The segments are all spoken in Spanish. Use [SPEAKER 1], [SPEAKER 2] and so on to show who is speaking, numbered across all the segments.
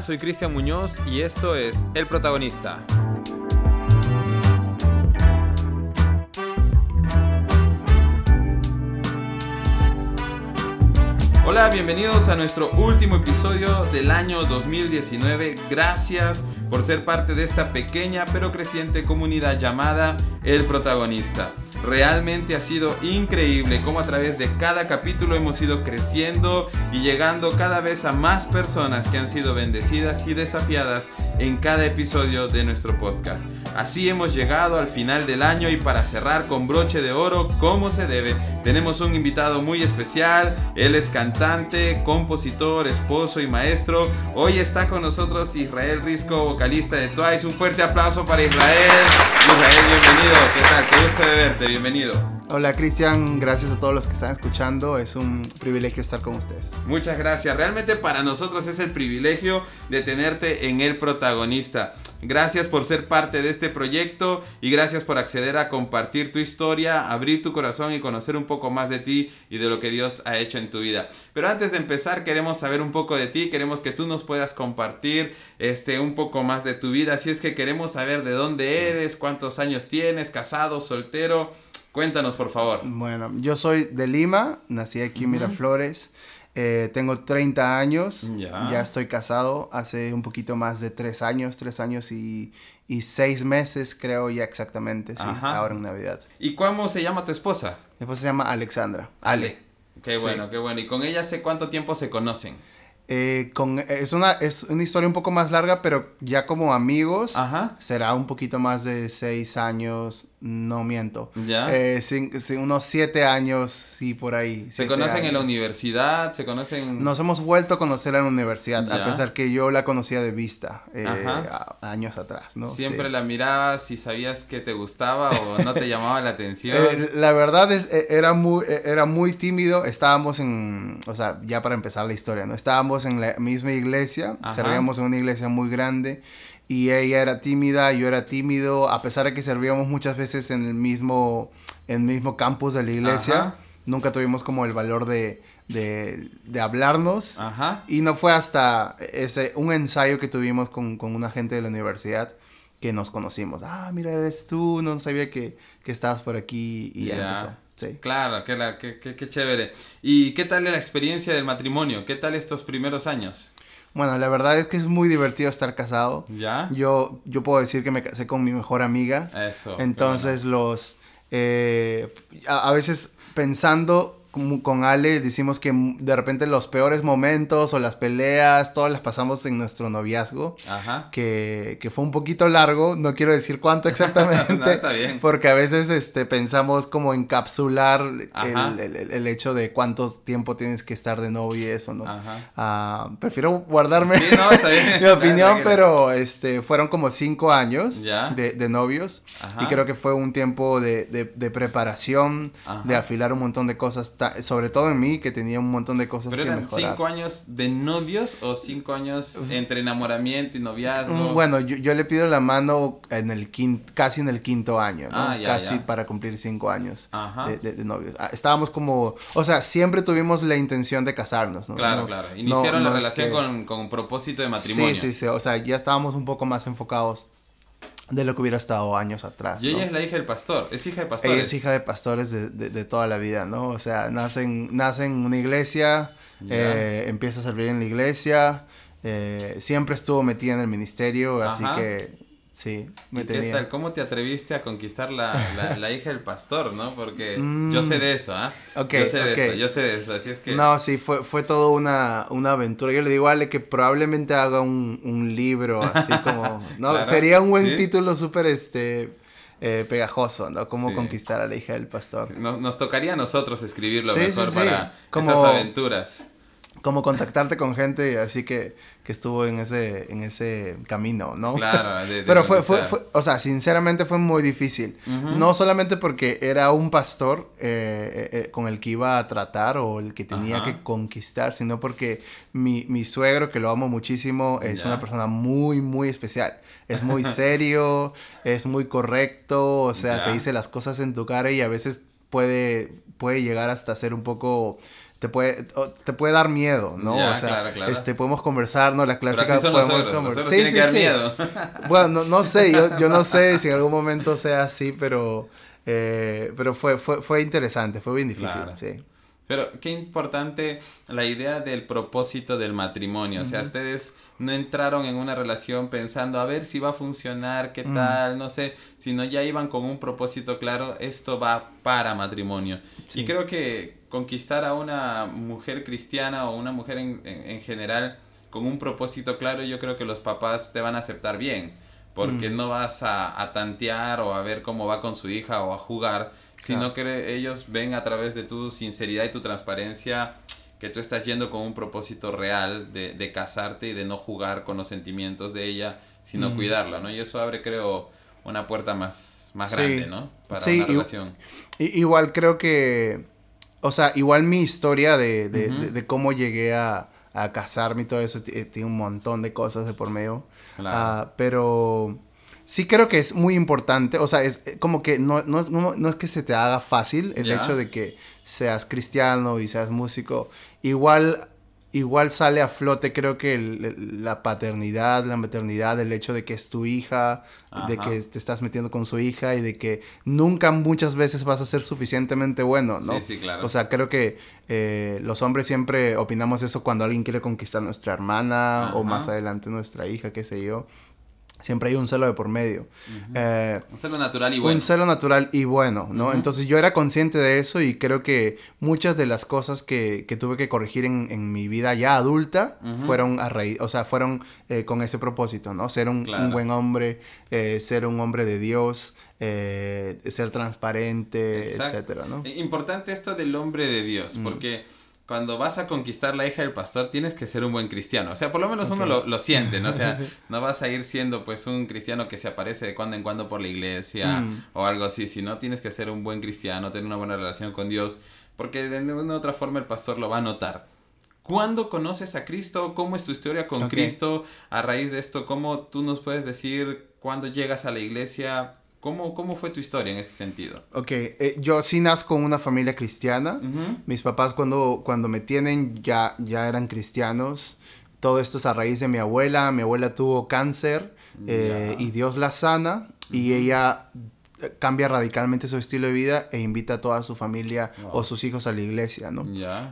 [SPEAKER 1] Soy Cristian Muñoz y esto es El Protagonista. Hola, bienvenidos a nuestro último episodio del año 2019. Gracias por ser parte de esta pequeña pero creciente comunidad llamada El Protagonista. Realmente ha sido increíble cómo a través de cada capítulo hemos ido creciendo y llegando cada vez a más personas que han sido bendecidas y desafiadas en cada episodio de nuestro podcast. Así hemos llegado al final del año y para cerrar con broche de oro como se debe, tenemos un invitado muy especial. Él es cantante, compositor, esposo y maestro. Hoy está con nosotros Israel Risco, vocalista de Twice. Un fuerte aplauso para Israel. Israel, bienvenido. ¿Qué tal? Qué gusto de verte. Bienvenido.
[SPEAKER 2] Hola Cristian, gracias a todos los que están escuchando, es un privilegio estar con ustedes.
[SPEAKER 1] Muchas gracias, realmente para nosotros es el privilegio de tenerte en el protagonista. Gracias por ser parte de este proyecto y gracias por acceder a compartir tu historia, abrir tu corazón y conocer un poco más de ti y de lo que Dios ha hecho en tu vida. Pero antes de empezar queremos saber un poco de ti, queremos que tú nos puedas compartir este un poco más de tu vida, así es que queremos saber de dónde eres, cuántos años tienes, casado, soltero. Cuéntanos, por favor.
[SPEAKER 2] Bueno, yo soy de Lima, nací aquí en Miraflores. Eh, tengo 30 años, ya. estoy casado hace un poquito más de 3 años, 3 años y, y 6 meses creo ya exactamente, sí, ahora en Navidad.
[SPEAKER 1] ¿Y cómo se llama tu esposa?
[SPEAKER 2] Mi esposa se llama Alexandra.
[SPEAKER 1] Ale. Qué bueno, qué bueno. ¿Y con ella hace cuánto tiempo se conocen?
[SPEAKER 2] Eh, con, es, una, es una historia un poco más larga, pero ya como amigos será un poquito más de 6 años, no miento. ¿Ya? Eh, unos siete años, sí, por ahí.
[SPEAKER 1] ¿Se conocen en la universidad? ¿Se conocen...?
[SPEAKER 2] Nos hemos vuelto a conocer en la universidad, a pesar que yo la conocía de vista eh, años atrás, ¿no?
[SPEAKER 1] ¿Siempre la mirabas y sabías que te gustaba o no te llamaba la atención?
[SPEAKER 2] La verdad es, era muy, era muy tímido. Estábamos en, o sea, ya para empezar la historia, ¿no? Estábamos en la misma iglesia, servíamos en una iglesia muy grande y ella era tímida, yo era tímido, a pesar de que servíamos muchas veces en el mismo, en el mismo campus de la iglesia, nunca tuvimos como el valor de, de, de hablarnos. Ajá. Y no fue hasta ese, un ensayo que tuvimos con, con una gente de la universidad que nos conocimos. Ah, mira, eres tú, no sabía que, que estabas por aquí y ya empezó. Sí.
[SPEAKER 1] Claro, qué, qué, qué, chévere. ¿Y qué tal la experiencia del matrimonio? ¿Qué tal estos primeros años?
[SPEAKER 2] Bueno, la verdad es que es muy divertido estar casado. ¿Ya? Yo, yo puedo decir que me casé con mi mejor amiga. Eso. Entonces los... Eh, a, a, veces pensando con Ale decimos que de repente los peores momentos o las peleas, todas las pasamos en nuestro noviazgo. Ajá. Que, que fue un poquito largo, no quiero decir cuánto exactamente. no, está bien. Porque a veces este, pensamos como encapsular el, el, el, hecho de cuánto tiempo tienes que estar de novio y eso, ¿no? Ajá. Ah, prefiero guardarme sí, no, está bien. mi opinión, pero este, fueron como cinco años de, de, novios. Ajá. Y creo que fue un tiempo de, de, de preparación, de afilar un montón de cosas sobre todo en mí, que tenía un montón de cosas
[SPEAKER 1] ¿Pero eran cinco años de novios o cinco años entre enamoramiento y noviazgo?
[SPEAKER 2] Mm, bueno, yo, le pido la mano en el quinto, casi en el quinto año, ¿no? Ah, casi para cumplir cinco años De, de, novios. Ah, estábamos como, o sea, siempre tuvimos la intención de casarnos, ¿no?
[SPEAKER 1] Claro, claro. Iniciaron la relación con, con propósito de matrimonio.
[SPEAKER 2] Sí, sí, sí. O sea, ya estábamos un poco más enfocados de lo que hubiera estado años atrás.
[SPEAKER 1] Y ella es la hija del pastor, es hija de pastores.
[SPEAKER 2] Ella es hija de pastores de, de, toda la vida, ¿no? O sea, nace en, nace en una iglesia, eh, empieza a servir en la iglesia, eh, siempre estuvo metida en el ministerio, así que Sí,
[SPEAKER 1] me ¿Qué tal? ¿Cómo te atreviste a conquistar la, la, hija del pastor, no? Porque yo sé de eso, ¿ah? yo sé de eso, yo sé de eso, así es que...
[SPEAKER 2] No, sí, fue, fue todo una, una aventura. Yo le digo a Ale que probablemente haga un, un libro, así como... No, sería un buen título súper, este... Eh, pegajoso, ¿no? Cómo conquistar a la hija del pastor.
[SPEAKER 1] Nos, nos, tocaría a nosotros escribirlo mejor para como, esas aventuras.
[SPEAKER 2] Como contactarte con gente, así que que estuvo en ese, en ese camino, ¿no? Claro, Pero fue, fue, fue, o sea, sinceramente fue muy difícil. No solamente porque era un pastor eh, eh, eh, con el que iba a tratar o el que tenía que conquistar, sino porque mi, mi, suegro, que lo amo muchísimo, es una persona muy, muy especial. Es muy serio, es muy correcto, o sea, te dice las cosas en tu cara y a veces puede, puede llegar hasta ser un poco te puede, te puede dar miedo, ¿no? o sea, este, podemos conversar, ¿no? La clásica
[SPEAKER 1] podemos conversar. Sí, sí, que dar miedo.
[SPEAKER 2] bueno, no, sé, yo, yo no sé si en algún momento sea así, pero, eh, pero fue, fue, fue interesante, fue bien difícil, sí.
[SPEAKER 1] Pero qué importante la idea del propósito del matrimonio. O sea, ustedes no entraron en una relación pensando a ver si va a funcionar, qué mm. tal, no sé, sino ya iban con un propósito claro, esto va para matrimonio. Y creo que conquistar a una mujer cristiana o una mujer en, en, general con un propósito claro, yo creo que los papás te van a aceptar bien. Porque mm. no vas a, a tantear o a ver cómo va con su hija o a jugar, sino que ellos ven a través de tu sinceridad y tu transparencia que tú estás yendo con un propósito real de, de casarte y de no jugar con los sentimientos de ella, sino mm. cuidarla, ¿no? Y eso abre, creo, una puerta más, más grande, ¿no?
[SPEAKER 2] Para una relación. igual creo que, o sea, igual mi historia de, de, de, cómo llegué a, a, casarme y todo eso tiene un montón de cosas de por medio. Claro. Ah, pero sí creo que es muy importante, o sea, es como que no, no, es, no, es que se te haga fácil el hecho de que seas cristiano y seas músico. Igual, igual sale a flote creo que la paternidad, la maternidad, el hecho de que es tu hija, de que te estás metiendo con su hija y de que nunca muchas veces vas a ser suficientemente bueno, ¿no?
[SPEAKER 1] Sí, sí, claro.
[SPEAKER 2] O sea, creo que eh, los hombres siempre opinamos eso cuando alguien quiere conquistar nuestra hermana o más adelante nuestra hija, qué sé yo siempre hay un celo de por medio.
[SPEAKER 1] Eh, un celo natural y bueno.
[SPEAKER 2] Un celo natural y bueno, ¿no? Entonces yo era consciente de eso y creo que muchas de las cosas que, que tuve que corregir en, en, mi vida ya adulta fueron a raíz, o sea, fueron eh, con ese propósito, ¿no? Ser un, un buen hombre, eh, ser un hombre de Dios, ser transparente, etcétera, ¿no?
[SPEAKER 1] Importante esto del hombre de Dios, porque cuando vas a conquistar la hija del pastor tienes que ser un buen cristiano. O sea, por lo menos uno lo, lo, siente, ¿no? O sea, no vas a ir siendo pues un cristiano que se aparece de cuando en cuando por la iglesia mm. o algo así, sino tienes que ser un buen cristiano, tener una buena relación con Dios, porque de una u otra forma el pastor lo va a notar. ¿Cuándo conoces a Cristo? ¿Cómo es tu historia con Cristo? A raíz de esto, ¿cómo tú nos puedes decir cuándo llegas a la iglesia? ¿Cómo, ¿Cómo, fue tu historia en ese sentido?
[SPEAKER 2] Ok, eh, yo sí nazco en una familia cristiana. Mis papás cuando, cuando me tienen ya, ya eran cristianos. Todo esto es a raíz de mi abuela. Mi abuela tuvo cáncer eh, y Dios la sana. Y ella eh, cambia radicalmente su estilo de vida e invita a toda su familia o sus hijos a la iglesia, ¿no?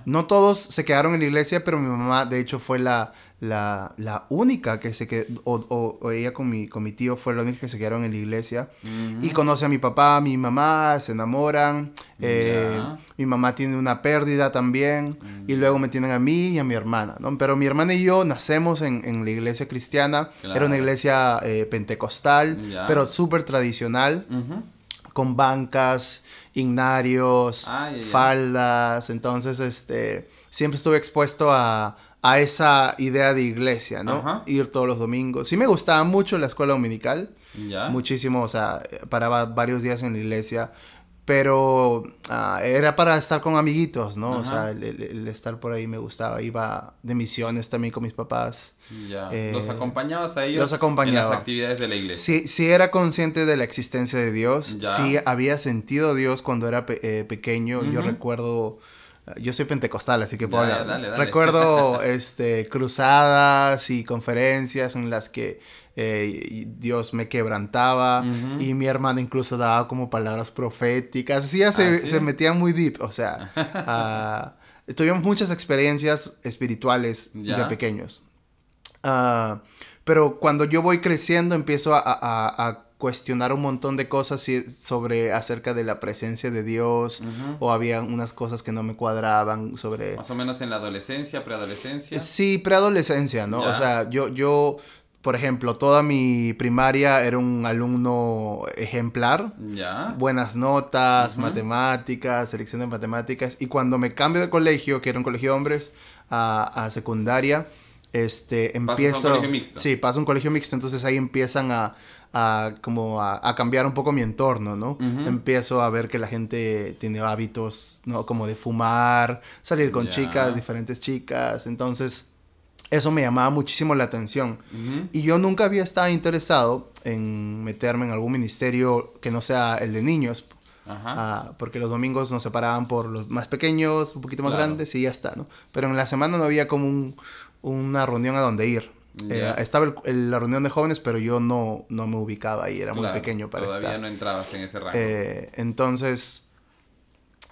[SPEAKER 2] No todos se quedaron en la iglesia, pero mi mamá de hecho fue la, la, la única que se quedó, o, o, ella con mi, con mi tío fue la única que se quedaron en la iglesia. Y conoce a mi papá, a mi mamá, se enamoran. Eh, mi mamá tiene una pérdida también. Y luego me tienen a mí y a mi hermana, ¿no? Pero mi hermana y yo nacemos en, en la iglesia cristiana. Era una iglesia eh, pentecostal, pero súper tradicional. Con bancas, ignarios, ah, faldas. Entonces, este, siempre estuve expuesto a a esa idea de iglesia, ¿no? Ir todos los domingos. Sí me gustaba mucho la escuela dominical. Muchísimo, o sea, paraba varios días en la iglesia. Pero ah, era para estar con amiguitos, ¿no? O sea, el, estar por ahí me gustaba. Iba de misiones también con mis papás.
[SPEAKER 1] Ya. Eh, ¿Los acompañabas a ellos
[SPEAKER 2] los acompañaba.
[SPEAKER 1] en las actividades de la iglesia?
[SPEAKER 2] Sí, sí era consciente de la existencia de Dios. Sí había sentido Dios cuando era eh, pequeño. Yo recuerdo yo soy pentecostal, así que puedo Recuerdo este, cruzadas y conferencias en las que eh, Dios me quebrantaba y mi hermano incluso daba como palabras proféticas. Así ya se, ¿Ah, se metía muy deep, o sea, uh, tuvimos muchas experiencias espirituales de pequeños. Ah, pero cuando yo voy creciendo empiezo a, a cuestionar un montón de cosas sobre acerca de la presencia de Dios o había unas cosas que no me cuadraban sobre
[SPEAKER 1] más o menos en la adolescencia preadolescencia.
[SPEAKER 2] Sí preadolescencia no o sea yo yo por ejemplo, toda mi primaria era un alumno ejemplar. Ya. Buenas notas, matemáticas, selección de matemáticas. Y cuando me cambio de colegio, que era un colegio de hombres, a, a secundaria, este, empiezo...
[SPEAKER 1] ¿Pasas a un colegio mixto?
[SPEAKER 2] Sí, paso a un colegio mixto. Entonces ahí empiezan a, a como a, cambiar un poco mi entorno, ¿no? Empiezo a ver que la gente tiene hábitos, ¿no? Como de fumar, salir con chicas, diferentes chicas, entonces eso me llamaba muchísimo la atención. Y yo nunca había estado interesado en meterme en algún ministerio que no sea el de niños. Ah, porque los domingos nos separaban por los más pequeños, un poquito más grandes y ya está, ¿no? Pero en la semana no había como un, una reunión a donde ir. Eh, estaba la reunión de jóvenes, pero yo no, no me ubicaba ahí, era muy pequeño para
[SPEAKER 1] todavía no entrabas en ese rango.
[SPEAKER 2] Eh, entonces,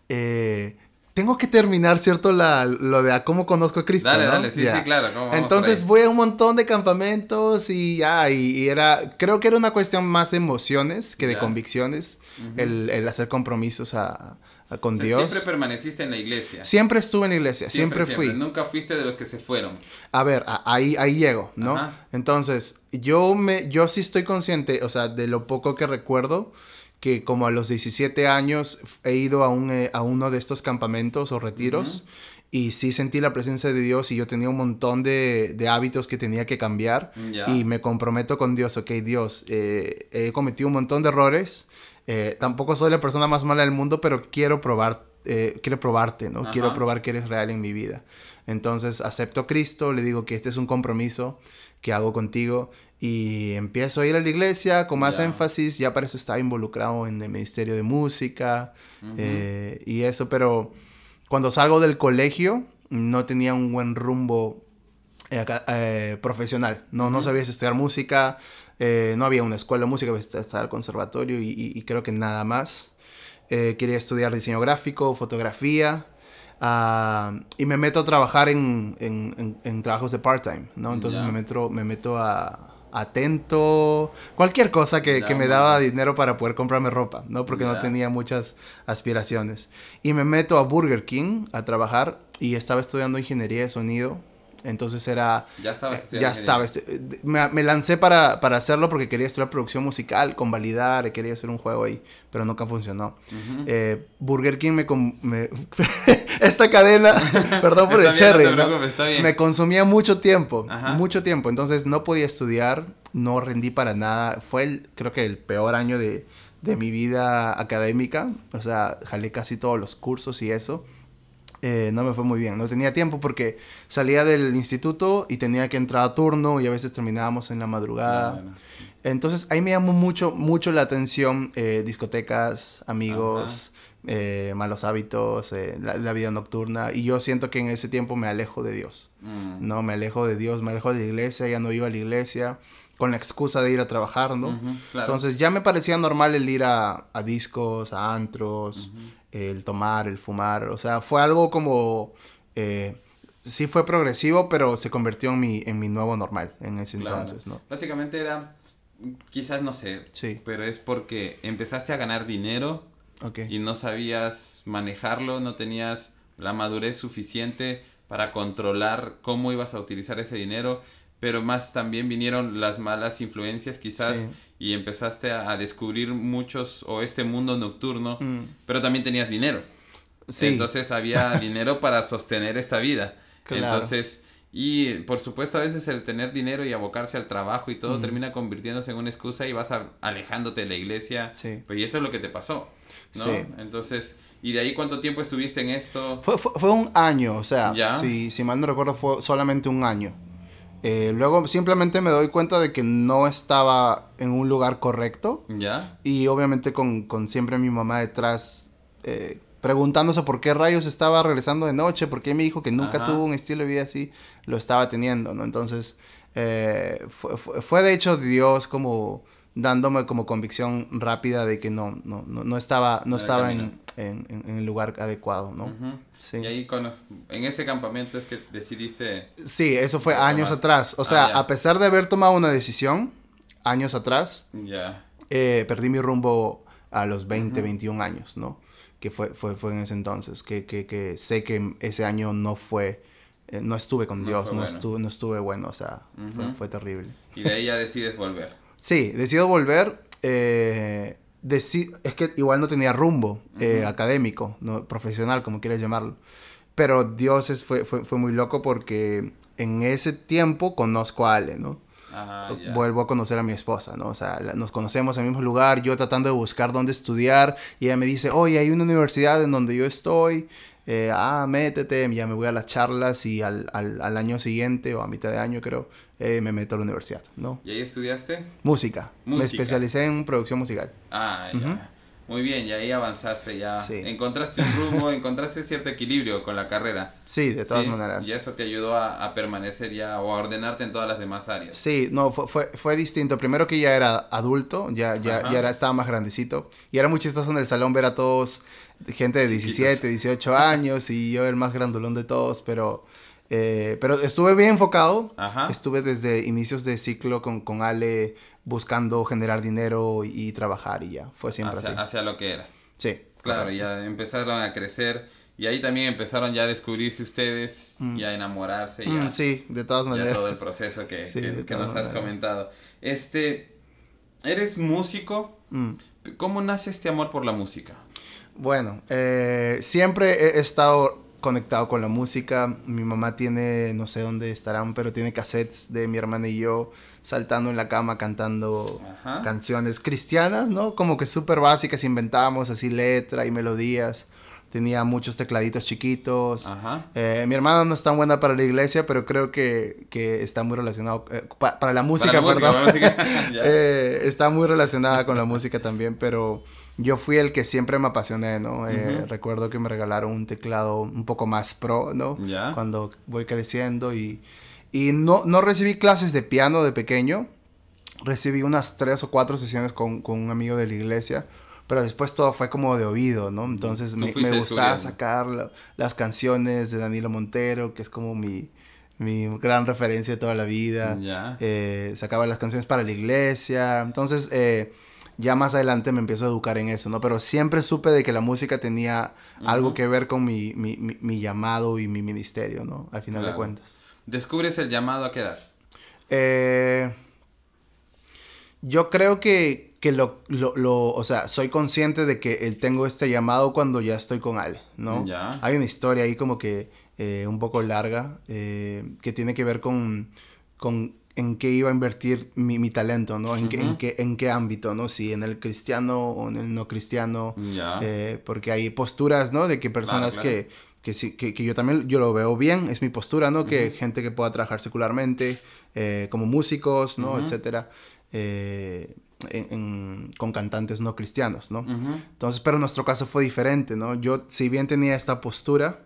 [SPEAKER 2] eh, tengo que terminar, ¿cierto? La, lo de a cómo conozco a Cristo. Dale, dale, sí, sí, claro. Entonces voy a un montón de campamentos y ya, y, era, creo que era una cuestión más de emociones que de convicciones, el, el, hacer compromisos a, con Dios.
[SPEAKER 1] Siempre permaneciste en la iglesia.
[SPEAKER 2] Siempre estuve en la iglesia, siempre, fui.
[SPEAKER 1] Nunca fuiste de los que se fueron.
[SPEAKER 2] A ver, ahí, ahí llego, ¿no? Entonces, yo, me, yo sí estoy consciente, o sea, de lo poco que recuerdo que como a los 17 años he ido a, un, eh, a uno de estos campamentos o retiros y sí sentí la presencia de Dios y yo tenía un montón de, de hábitos que tenía que cambiar y me comprometo con Dios, ok Dios, eh, he cometido un montón de errores, eh, tampoco soy la persona más mala del mundo, pero quiero probar, quiero probarte, ¿no? Quiero probar que eres real en mi vida. Entonces acepto a Cristo, le digo que este es un compromiso que hago contigo y empiezo a ir a la iglesia con más énfasis, ya para eso estaba involucrado en el Ministerio de Música eh, y eso, pero cuando salgo del colegio no tenía un buen rumbo eh, eh, profesional, no, no sabía estudiar música, no había una escuela de música, estaba al conservatorio y, creo que nada más. quería estudiar diseño gráfico, fotografía. Ah, y me meto a trabajar en, en, trabajos de part-time, ¿no? Entonces me, meto, me meto a, atento, cualquier cosa que, que, me daba dinero para poder comprarme ropa, ¿no? Porque no tenía muchas aspiraciones. Y me meto a Burger King a trabajar y estaba estudiando ingeniería de sonido entonces era...
[SPEAKER 1] Ya estaba
[SPEAKER 2] eh, Ya estaba. Me, me, lancé para, para, hacerlo porque quería estudiar producción musical, convalidar, quería hacer un juego ahí, pero nunca funcionó. Eh, Burger King me... me esta cadena, perdón por el cherry, me consumía mucho tiempo, mucho tiempo. Entonces no podía estudiar, no rendí para nada. Fue el, creo que el peor año de, de mi vida académica. O sea, jalé casi todos los cursos y eso. Eh, no me fue muy bien. No tenía tiempo porque salía del instituto y tenía que entrar a turno y a veces terminábamos en la madrugada. Entonces ahí me llamó mucho, mucho la atención eh, discotecas, amigos, eh, malos hábitos, la, vida nocturna. Y yo siento que en ese tiempo me alejo de Dios. Mm. No, me alejo de Dios, me alejo de la iglesia, ya no iba a la iglesia con la excusa de ir a trabajar, ¿no? Entonces ya me parecía normal el ir a, discos, a antros, el tomar, el fumar, o sea, fue algo como... Eh, sí fue progresivo, pero se convirtió en mi, en mi nuevo normal en ese entonces, ¿no?
[SPEAKER 1] Básicamente era, quizás no sé, sí. pero es porque empezaste a ganar dinero y no sabías manejarlo, no tenías la madurez suficiente para controlar cómo ibas a utilizar ese dinero pero más también vinieron las malas influencias quizás y empezaste a, descubrir muchos o este mundo nocturno, mm. pero también tenías dinero. Entonces había dinero para sostener esta vida. Entonces, y por supuesto a veces el tener dinero y abocarse al trabajo y todo mm. termina convirtiéndose en una excusa y vas alejándote de la iglesia. Pues y eso es lo que te pasó, ¿no? Entonces... ¿Y de ahí cuánto tiempo estuviste en esto?
[SPEAKER 2] Fue, fue, un año, o sea, si, si mal no recuerdo fue solamente un año. Eh, luego simplemente me doy cuenta de que no estaba en un lugar correcto.
[SPEAKER 1] Ya.
[SPEAKER 2] Y obviamente con, con siempre mi mamá detrás eh, preguntándose por qué rayos estaba regresando de noche, por qué me dijo que nunca tuvo un estilo de vida así, lo estaba teniendo, ¿no? Entonces, eh, fue, fue, de hecho Dios como dándome como convicción rápida de que no, no, no, estaba, no estaba en, en, el lugar adecuado, ¿no?
[SPEAKER 1] sí. Y ahí en ese campamento es que decidiste...
[SPEAKER 2] Sí, eso fue años atrás. O sea, ah, a pesar de haber tomado una decisión, años atrás,
[SPEAKER 1] ya
[SPEAKER 2] eh, perdí mi rumbo a los 20, 21 años, ¿no? Que fue, fue, fue en ese entonces, que, que, que sé que ese año no fue... Eh, no estuve con Dios, no, estuve, no estuve bueno, o sea, fue, fue terrible.
[SPEAKER 1] Y de ahí ya decides volver.
[SPEAKER 2] Sí, decido volver. Eh, es que igual no tenía rumbo eh, académico, no, profesional, como quieras llamarlo. Pero Dios es, fue, fue, fue, muy loco porque en ese tiempo conozco a Ale, ¿no? Vuelvo a conocer a mi esposa, ¿no? O sea, nos conocemos en el mismo lugar, yo tratando de buscar dónde estudiar y ella me dice, oye, hay una universidad en donde yo estoy, eh, ah, métete, ya me voy a las charlas y al, al, al año siguiente o a mitad de año creo, eh, me meto a la universidad, ¿no?
[SPEAKER 1] ¿Y ahí estudiaste?
[SPEAKER 2] Música. Me especialicé en producción musical.
[SPEAKER 1] Ah, ya. Muy bien, y ahí avanzaste ya. Encontraste un rumbo, encontraste cierto equilibrio con la carrera.
[SPEAKER 2] Sí, de todas maneras.
[SPEAKER 1] Y eso te ayudó a, permanecer ya o a ordenarte en todas las demás áreas.
[SPEAKER 2] Sí, no, fue, fue, fue distinto. Primero que ya era adulto, ya, ya, ya era, estaba más grandecito. Y era muy chistoso en el salón ver a todos, gente de 17, 18 años y yo el más grandulón de todos, pero... Eh, pero estuve bien enfocado. Estuve desde inicios de ciclo con, con Ale buscando generar dinero y, trabajar y ya. Fue siempre
[SPEAKER 1] hacia,
[SPEAKER 2] así.
[SPEAKER 1] Hacia lo que era.
[SPEAKER 2] Sí.
[SPEAKER 1] Claro, ya empezaron a crecer y ahí también empezaron ya a descubrirse ustedes mm. y a enamorarse. Ya,
[SPEAKER 2] mm, sí, de todas maneras.
[SPEAKER 1] todo el proceso que, que, nos has comentado. Este, eres músico. Mm. ¿Cómo nace este amor por la música?
[SPEAKER 2] Bueno, eh, siempre he estado conectado con la música. Mi mamá tiene, no sé dónde estarán, pero tiene cassettes de mi hermana y yo saltando en la cama cantando canciones cristianas, ¿no? Como que súper básicas, inventábamos así letra y melodías. Tenía muchos tecladitos chiquitos. Eh, mi hermana no es tan buena para la iglesia, pero creo que, que está muy relacionado. Eh, para la música, perdón. Eh, está muy relacionada con la música también, pero yo fui el que siempre me apasioné, ¿no? Eh, recuerdo que me regalaron un teclado un poco más pro, ¿no? Cuando voy creciendo y, y no, no recibí clases de piano de pequeño. Recibí unas tres o cuatro sesiones con, con un amigo de la iglesia pero después todo fue como de oído, ¿no? Entonces me, me, gustaba sacar las canciones de Danilo Montero, que es como mi, mi gran referencia de toda la vida. Eh, sacaba las canciones para la iglesia. Entonces, eh, ya más adelante me empiezo a educar en eso, ¿no? Pero siempre supe de que la música tenía algo que ver con mi, mi, mi, llamado y mi ministerio, ¿no? Al final de cuentas.
[SPEAKER 1] ¿Descubres el llamado a qué edad?
[SPEAKER 2] Eh, yo creo que, que lo, lo, lo, o sea, soy consciente de que tengo este llamado cuando ya estoy con Ale, ¿no? Ya. Hay una historia ahí como que eh, un poco larga eh, que tiene que ver con, con en qué iba a invertir mi, mi talento, ¿no? En, qué, en, qué, en qué ámbito, ¿no? Si en el cristiano o en el no cristiano. Eh, porque hay posturas, ¿no? De que personas que, que, sí, que, que, yo también yo lo veo bien, es mi postura, ¿no? Que gente que pueda trabajar secularmente, eh, como músicos, ¿no? Etcétera. Eh, con cantantes no cristianos, ¿no? Entonces, pero nuestro caso fue diferente, ¿no? Yo, si bien tenía esta postura,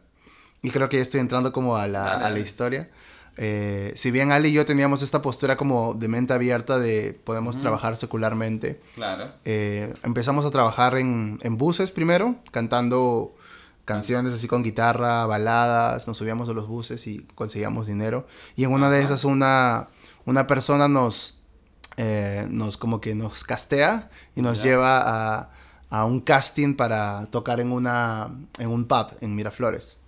[SPEAKER 2] y creo que ya estoy entrando como a la, a la historia, eh, si bien Ali y yo teníamos esta postura como de mente abierta de podemos trabajar secularmente,
[SPEAKER 1] claro.
[SPEAKER 2] Eh, empezamos a trabajar en, en, buses primero, cantando canciones así con guitarra, baladas, nos subíamos a los buses y conseguíamos dinero. Y en una de esas una, una persona nos, eh, nos como que nos castea y nos lleva a, a un casting para tocar en, una, en un pub en Miraflores.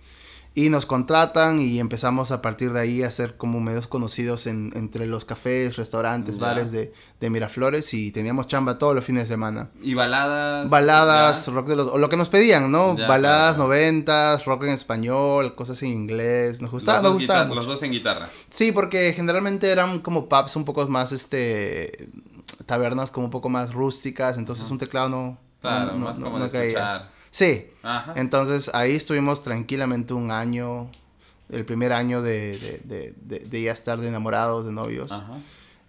[SPEAKER 2] Y nos contratan y empezamos a partir de ahí a ser como medios conocidos en, entre los cafés, restaurantes, bares de, de, Miraflores y teníamos chamba todos los fines de semana.
[SPEAKER 1] ¿Y baladas?
[SPEAKER 2] Baladas, rock de los... o lo que nos pedían, ¿no? baladas noventas, rock en español, cosas en inglés. Nos gustaba, nos gustaba.
[SPEAKER 1] Los dos en guitarra.
[SPEAKER 2] Sí, porque generalmente eran como pubs un poco más, este... tabernas como un poco más rústicas, entonces un teclado no...
[SPEAKER 1] Claro, más como de escuchar.
[SPEAKER 2] Sí. Entonces ahí estuvimos tranquilamente un año, el primer año de, de, de, ya estar de enamorados, de novios.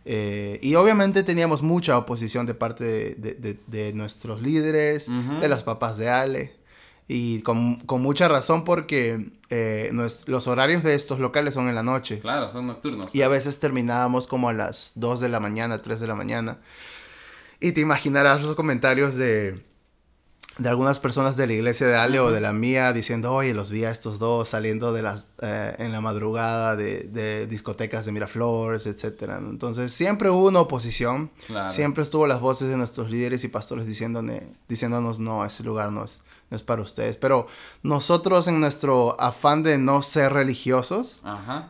[SPEAKER 2] Eh, y obviamente teníamos mucha oposición de parte de, nuestros líderes, de los papás de Ale. Y con, con mucha razón porque eh, los horarios de estos locales son en la noche.
[SPEAKER 1] Claro, son nocturnos.
[SPEAKER 2] Y a pues. veces terminábamos como a las 2 de la mañana, 3 de la mañana. Y te imaginarás los comentarios de de algunas personas de la iglesia de Ale o de la mía diciendo, oye, los vi a estos dos saliendo de las, eh, en la madrugada de, de, discotecas de Miraflores, etc. Entonces siempre hubo una oposición, siempre estuvo las voces de nuestros líderes y pastores diciéndonos, no, ese lugar no es, no es para ustedes. Pero nosotros en nuestro afán de no ser religiosos,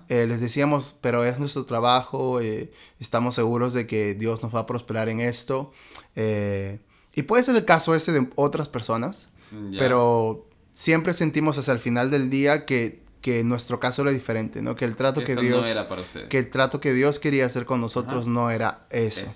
[SPEAKER 2] eh, les decíamos, pero es nuestro trabajo, eh, estamos seguros de que Dios nos va a prosperar en esto. Eh, y puede ser el caso ese de otras personas, mm, pero siempre sentimos hasta el final del día que, que nuestro caso era diferente, ¿no? Que el trato que, Dios... Que el trato que Dios quería hacer con nosotros no era eso.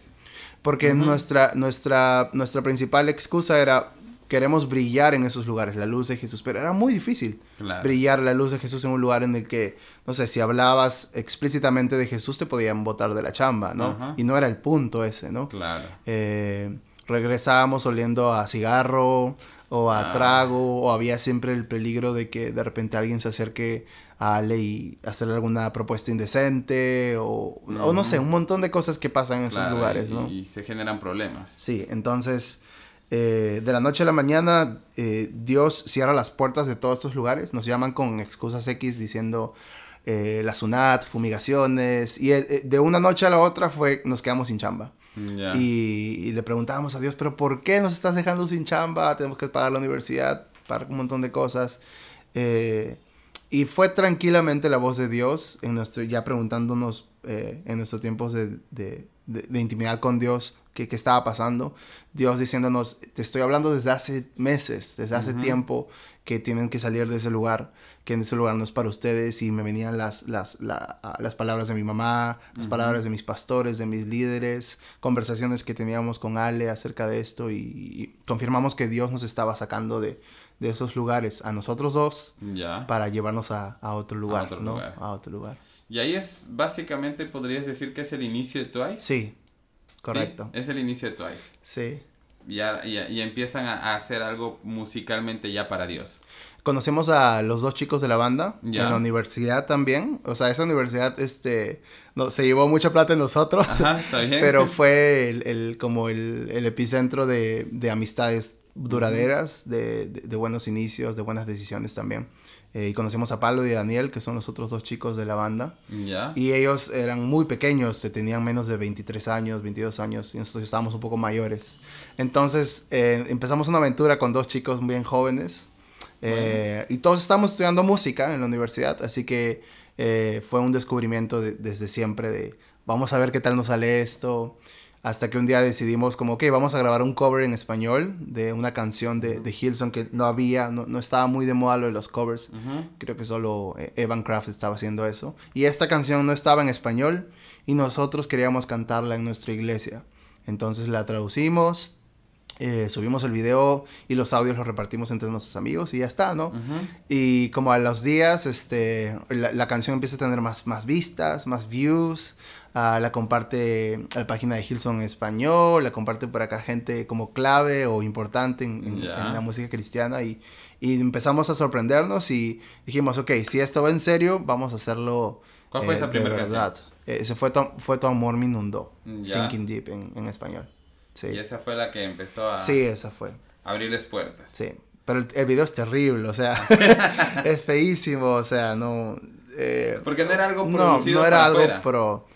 [SPEAKER 2] Porque nuestra, nuestra, nuestra principal excusa era queremos brillar en esos lugares, la luz de Jesús, pero era muy difícil brillar la luz de Jesús en un lugar en el que, no sé, si hablabas explícitamente de Jesús te podían botar de la chamba, ¿no? Y no era el punto ese, ¿no?
[SPEAKER 1] Claro.
[SPEAKER 2] Eh, regresábamos oliendo a cigarro o a ah. trago o había siempre el peligro de que de repente alguien se acerque a Ale y hacerle alguna propuesta indecente o, no sé, un montón de cosas que pasan en esos lugares, ¿no?
[SPEAKER 1] Y se generan problemas.
[SPEAKER 2] Sí, entonces eh, de la noche a la mañana eh, Dios cierra las puertas de todos estos lugares, nos llaman con excusas X diciendo eh, la SUNAT, fumigaciones y de una noche a la otra fue nos quedamos sin chamba. Y, le preguntábamos a Dios, pero ¿por qué nos estás dejando sin chamba? Tenemos que pagar la universidad, pagar un montón de cosas. Y fue tranquilamente la voz de Dios, en nuestro, ya preguntándonos eh, en nuestros tiempos de, de, intimidad con Dios qué, qué, estaba pasando. Dios diciéndonos, te estoy hablando desde hace meses, desde hace tiempo, que tienen que salir de ese lugar, que en ese lugar no es para ustedes. Y me venían las, las, las palabras de mi mamá, las palabras de mis pastores, de mis líderes, conversaciones que teníamos con Ale acerca de esto y confirmamos que Dios nos estaba sacando de de esos lugares a nosotros dos para llevarnos a, otro lugar, a otro ¿no? Lugar. A otro lugar.
[SPEAKER 1] Y ahí es, básicamente, podrías decir que es el inicio de Twice.
[SPEAKER 2] Sí, correcto.
[SPEAKER 1] es el inicio de Twice.
[SPEAKER 2] Sí.
[SPEAKER 1] Y, y, empiezan a, hacer algo musicalmente ya para Dios.
[SPEAKER 2] Conocemos a los dos chicos de la banda en la universidad también. O sea, esa universidad este, no, se llevó mucha plata en nosotros. Pero fue el, como el, el epicentro de, de amistades duraderas, de, de, buenos inicios, de buenas decisiones también. Eh, y conocimos a Pablo y a Daniel, que son los otros dos chicos de la banda. Y ellos eran muy pequeños, tenían menos de 23 años, 22 años, y nosotros estábamos un poco mayores. Entonces eh, empezamos una aventura con dos chicos bien jóvenes. Eh, y todos estamos estudiando música en la universidad, así que fue un descubrimiento desde siempre de vamos a ver qué tal nos sale esto. Hasta que un día decidimos como, ok, vamos a grabar un cover en español de una canción de, de Hilson que no había, no, no, estaba muy de moda lo de los covers. Creo que solo eh, Evan Kraft estaba haciendo eso. Y esta canción no estaba en español y nosotros queríamos cantarla en nuestra iglesia. Entonces la traducimos, eh, subimos el video y los audios los repartimos entre nuestros amigos y ya está, ¿no? Y como a los días, este, la, la, canción empieza a tener más, más vistas, más views, la comparte a la página de Hilson en español, la comparte por acá gente como clave o importante en, la música cristiana y, y, empezamos a sorprendernos y dijimos, ok, si esto va en serio, vamos a hacerlo.
[SPEAKER 1] ¿Cuál fue esa eh, primera verdad.
[SPEAKER 2] ese fue tu, fue tu amor me inundó, Sinking Deep en, en español. Sí.
[SPEAKER 1] Y esa fue la que empezó a...
[SPEAKER 2] Sí, esa fue.
[SPEAKER 1] Abrirles puertas.
[SPEAKER 2] Sí. Pero el, video es terrible, o sea, es feísimo, o sea, no... Eh,
[SPEAKER 1] Porque no era algo producido
[SPEAKER 2] No, no era algo pro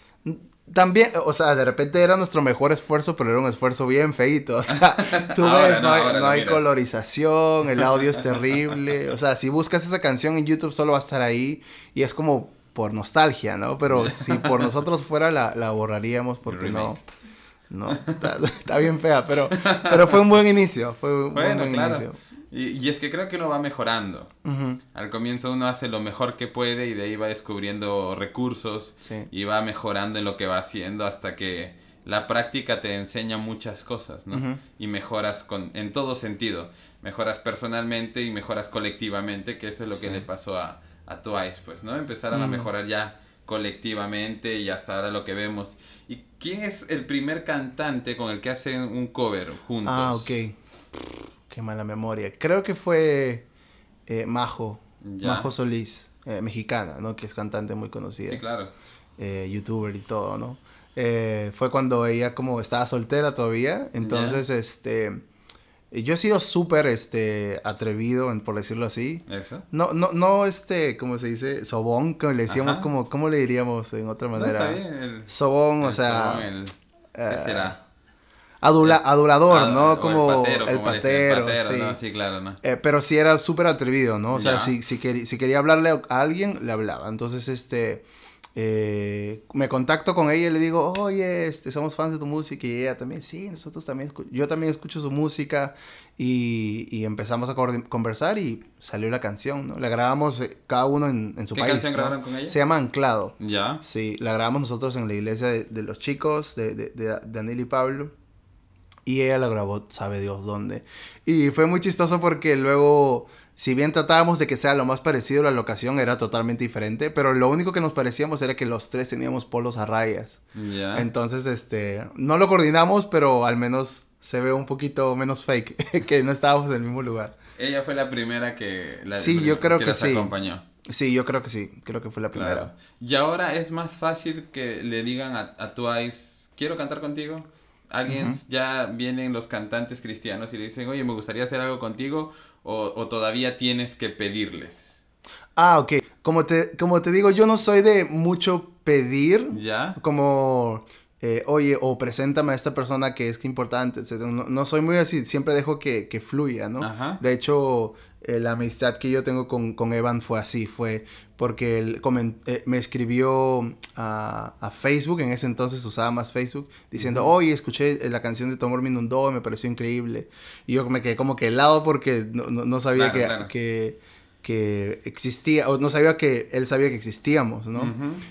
[SPEAKER 2] también, o sea, de repente era nuestro mejor esfuerzo, pero era un esfuerzo bien feito. O sea, tú ves, no, hay, no hay colorización, el audio es terrible. O sea, si buscas esa canción en YouTube solo va a estar ahí y es como por nostalgia, ¿no? Pero si por nosotros fuera la, la borraríamos porque no. No, está, bien fea, pero, pero fue un buen inicio. Fue un buen inicio.
[SPEAKER 1] Y, es que creo que uno va mejorando. Al comienzo uno hace lo mejor que puede y de ahí va descubriendo recursos y va mejorando en lo que va haciendo hasta que la práctica te enseña muchas cosas, ¿no? Y mejoras con, en todo sentido. Mejoras personalmente y mejoras colectivamente, que eso es lo que le pasó a, a Twice, pues, ¿no? Empezaron a mejorar ya colectivamente y hasta ahora lo que vemos. ¿Y quién es el primer cantante con el que hacen un cover juntos?
[SPEAKER 2] Ah, ok. Qué mala memoria. Creo que fue eh, Majo, Majo Solís, eh, mexicana, ¿no? Que es cantante muy conocida.
[SPEAKER 1] Sí, claro.
[SPEAKER 2] Eh, youtuber y todo, ¿no? fue cuando ella como estaba soltera todavía. Entonces, este... Yo he sido súper, este, atrevido, por decirlo así.
[SPEAKER 1] ¿Eso?
[SPEAKER 2] No, no, no, este, ¿cómo se dice? Sobón, que le decíamos como, ¿cómo le diríamos en otra manera?
[SPEAKER 1] No, está bien.
[SPEAKER 2] Sobón, o sea...
[SPEAKER 1] Sobón, el... ¿Qué será?
[SPEAKER 2] adulador, ¿no? Como el patero,
[SPEAKER 1] sí. claro, ¿no?
[SPEAKER 2] Eh, pero sí era súper atrevido, ¿no? O sea, si, si, si, quería hablarle a alguien, le hablaba. Entonces, este, eh, me contacto con ella y le digo, oye, este, somos fans de tu música. Y ella también, sí, nosotros también, yo también escucho su música. Y, y empezamos a conversar y salió la canción, ¿no? La grabamos eh, cada uno en, en su país.
[SPEAKER 1] ¿Qué canción grabaron con ella?
[SPEAKER 2] Se llama Anclado.
[SPEAKER 1] Ya.
[SPEAKER 2] Sí, la grabamos nosotros en la iglesia de, los chicos, de, de, de Daniel y Pablo. Y ella la grabó, sabe Dios dónde. Y fue muy chistoso porque luego, si bien tratábamos de que sea lo más parecido, la locación era totalmente diferente. Pero lo único que nos parecíamos era que los tres teníamos polos a rayas. Entonces, este, no lo coordinamos, pero al menos se ve un poquito menos fake, que no estábamos en el mismo lugar.
[SPEAKER 1] Ella fue la primera que
[SPEAKER 2] la, sí, yo creo que, sí.
[SPEAKER 1] acompañó.
[SPEAKER 2] Sí, yo creo que sí, creo que fue la primera.
[SPEAKER 1] Y ahora es más fácil que le digan a, a Twice, quiero cantar contigo. Alguien ya vienen los cantantes cristianos y le dicen, oye, me gustaría hacer algo contigo, o, o todavía tienes que pedirles.
[SPEAKER 2] Ah, ok. Como te, como te digo, yo no soy de mucho pedir.
[SPEAKER 1] Ya.
[SPEAKER 2] Como eh, oye, o preséntame a esta persona que es que importante, etc. No, soy muy así, siempre dejo que, que fluya, ¿no? De hecho, la amistad que yo tengo con, con Evan fue así, fue porque él eh, me escribió a, a, Facebook, en ese entonces usaba más Facebook, diciendo, oye, escuché la canción de Tomor Minundo, me pareció increíble. Y yo me quedé como que helado porque no, no, sabía que, que que existía, o no sabía que él sabía que existíamos, ¿no?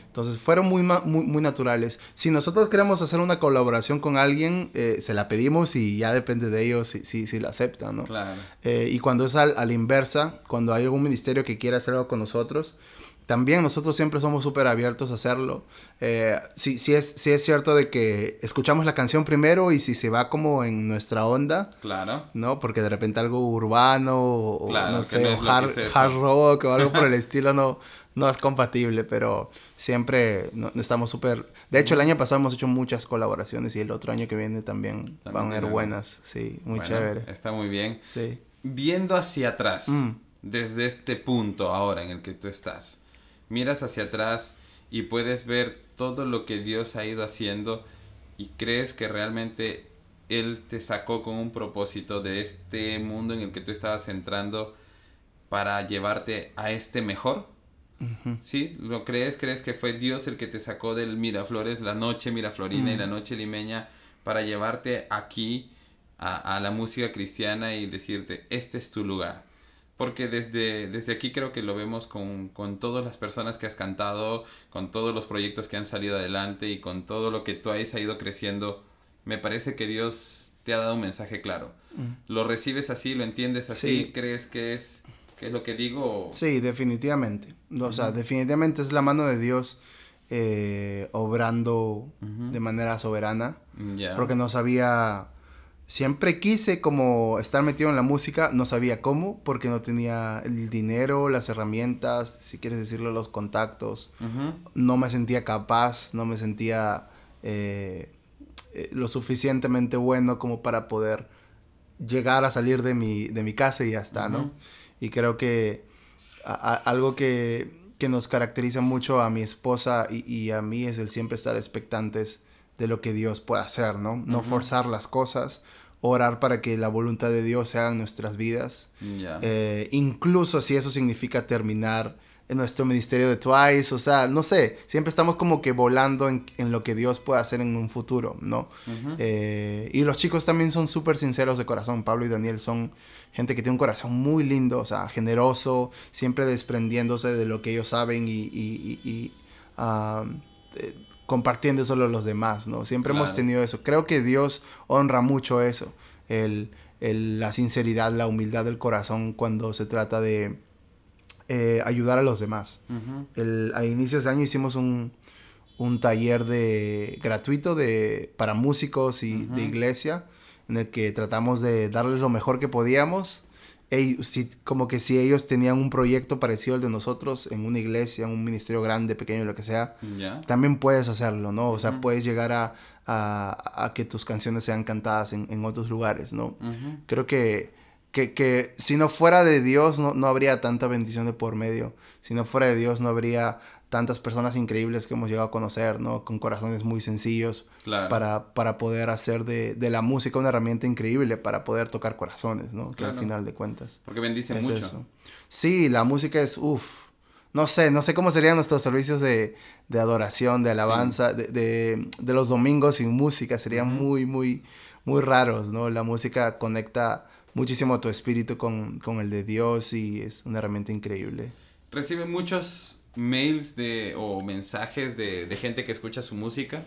[SPEAKER 2] Entonces fueron muy, muy, muy, naturales. Si nosotros queremos hacer una colaboración con alguien, eh, se la pedimos y ya depende de ellos si, si, si la aceptan, ¿no?
[SPEAKER 1] Claro.
[SPEAKER 2] Eh, y cuando es a la inversa, cuando hay algún ministerio que quiera hacer algo con nosotros, también nosotros siempre somos súper abiertos a hacerlo. Eh, sí, es, sí es cierto de que escuchamos la canción primero y si se va como en nuestra onda.
[SPEAKER 1] Claro.
[SPEAKER 2] ¿No? Porque de repente algo urbano o no sé, hard, rock o algo por el estilo no, no es compatible, pero siempre no, estamos súper... De hecho, el año pasado hemos hecho muchas colaboraciones y el otro año que viene también, van a ser buenas. Sí, muy chévere.
[SPEAKER 1] Está muy bien.
[SPEAKER 2] Sí.
[SPEAKER 1] Viendo hacia atrás, mm. desde este punto ahora en el que tú estás miras hacia atrás y puedes ver todo lo que Dios ha ido haciendo y crees que realmente Él te sacó con un propósito de este mundo en el que tú estabas entrando para llevarte a este mejor. ¿Sí? ¿Lo crees? ¿Crees que fue Dios el que te sacó del Miraflores, la noche miraflorina y la noche limeña para llevarte aquí a, a la música cristiana y decirte, este es tu lugar? Porque desde, desde aquí creo que lo vemos con, con, todas las personas que has cantado, con todos los proyectos que han salido adelante y con todo lo que tú has ido creciendo. Me parece que Dios te ha dado un mensaje claro. Mm. ¿Lo recibes así? ¿Lo entiendes así? ¿Crees que es, que es lo que digo?
[SPEAKER 2] Sí, definitivamente. O sea, definitivamente es la mano de Dios eh, obrando de manera soberana. Porque no sabía siempre quise como estar metido en la música, no sabía cómo, porque no tenía el dinero, las herramientas, si quieres decirlo, los contactos. No me sentía capaz, no me sentía eh, eh, lo suficientemente bueno como para poder llegar a salir de mi, de mi casa y ya está, ¿no? Y creo que algo que, que, nos caracteriza mucho a mi esposa y, y, a mí es el siempre estar expectantes de lo que Dios puede hacer, ¿no? No forzar las cosas, orar para que la voluntad de Dios se haga en nuestras vidas. Eh, incluso si eso significa terminar en nuestro ministerio de Twice, o sea, no sé, siempre estamos como que volando en, lo que Dios puede hacer en un futuro, ¿no? Eh, y los chicos también son súper sinceros de corazón, Pablo y Daniel son gente que tiene un corazón muy lindo, o sea, generoso, siempre desprendiéndose de lo que ellos saben y, y, ah, eh, compartiendo solo los demás, ¿no? Siempre hemos tenido eso. Creo que Dios honra mucho eso, el, la sinceridad, la humildad del corazón cuando se trata de eh, ayudar a los demás. a inicios de año hicimos un, un taller de gratuito de, para músicos y de iglesia, en el que tratamos de darles lo mejor que podíamos si, como que si ellos tenían un proyecto parecido al de nosotros en una iglesia, en un ministerio grande, pequeño, lo que sea, también puedes hacerlo, ¿no? O sea, puedes llegar a, a, a, que tus canciones sean cantadas en, en otros lugares, ¿no? Creo que, que, que, si no fuera de Dios no, no habría tanta bendición de por medio. Si no fuera de Dios no habría tantas personas increíbles que hemos llegado a conocer, ¿no? Con corazones muy sencillos para, para poder hacer de, de, la música una herramienta increíble para poder tocar corazones, ¿no? Que al final de cuentas.
[SPEAKER 1] Porque bendice mucho.
[SPEAKER 2] Sí, la música es, uff, no sé, no sé cómo serían nuestros servicios de, de adoración, de alabanza, de, de, de, los domingos sin música, serían muy, muy, muy raros, ¿no? La música conecta muchísimo tu espíritu con, con el de Dios y es una herramienta increíble.
[SPEAKER 1] Recibe muchos mails de, o mensajes de, de gente que escucha su música?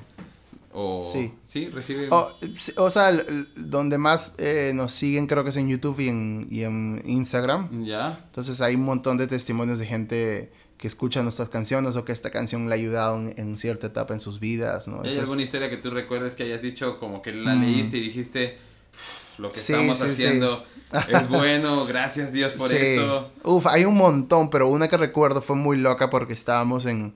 [SPEAKER 1] O,
[SPEAKER 2] sí.
[SPEAKER 1] ¿Sí? ¿Recibe?
[SPEAKER 2] O, sea, donde más eh, nos siguen creo que es en YouTube y en, y en Instagram.
[SPEAKER 1] Ya.
[SPEAKER 2] Entonces hay un montón de testimonios de gente que escucha nuestras canciones o que esta canción le ha ayudado en, cierta etapa en sus vidas, ¿no?
[SPEAKER 1] ¿Hay alguna historia que tú recuerdes que hayas dicho como que la mm. leíste y dijiste, lo que estamos haciendo es bueno, gracias Dios por esto.
[SPEAKER 2] Uf, hay un montón, pero una que recuerdo fue muy loca porque estábamos en,